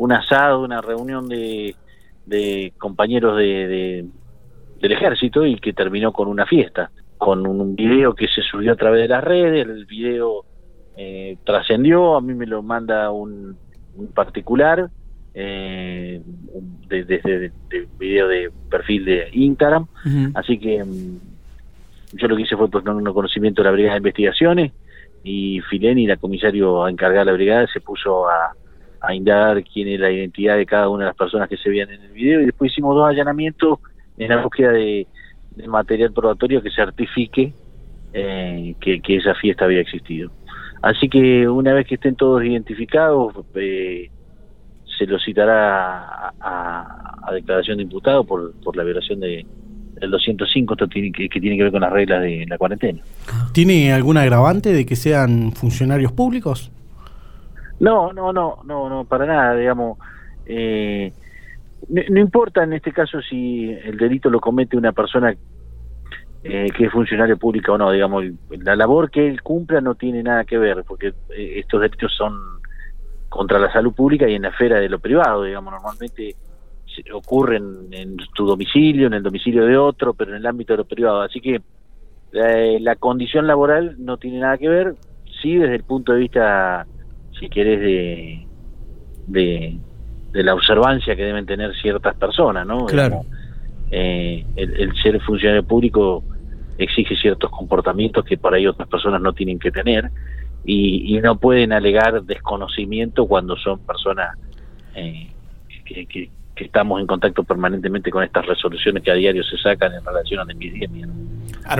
un asado, una reunión de, de compañeros de, del ejército y que terminó con una fiesta, con un video que se subió a través de las redes, el video eh, trascendió, a mí me lo manda un, particular, eh, desde el video de perfil de Instagram, así que mm, yo lo que hice fue poner un conocimiento de la Brigada de Investigaciones y Fileni, la comisario encargada de la brigada, se puso a, a indagar quién es la identidad de cada una de las personas que se veían en el video y después hicimos dos allanamientos en la búsqueda de, material probatorio que certifique eh, que, esa fiesta había existido. Así que una vez que estén todos identificados, eh, se los citará a, declaración de imputado por, por la violación de, del 205, esto tiene que, que tiene que ver con las reglas de la cuarentena. ¿Tiene algún agravante de que sean funcionarios públicos? No, no, no, no, no, para nada, digamos. Eh, no, importa en este caso si el delito lo comete una persona eh, que es funcionario público o no, digamos, la labor que él cumpla no tiene nada que ver, porque eh, estos delitos son contra la salud pública y en la esfera de lo privado, digamos, normalmente ocurren en tu domicilio, en el domicilio de otro, pero en el ámbito de lo privado. Así que la condición laboral no tiene nada que ver, sí desde el punto de vista si querés, de, de, la observancia que deben tener ciertas personas, ¿no? Claro. Eh, el, ser funcionario público exige ciertos comportamientos que por ahí otras personas no tienen que tener y, no pueden alegar desconocimiento cuando son personas eh, que, que, estamos en contacto permanentemente con estas resoluciones que a diario se sacan en relación a la epidemia.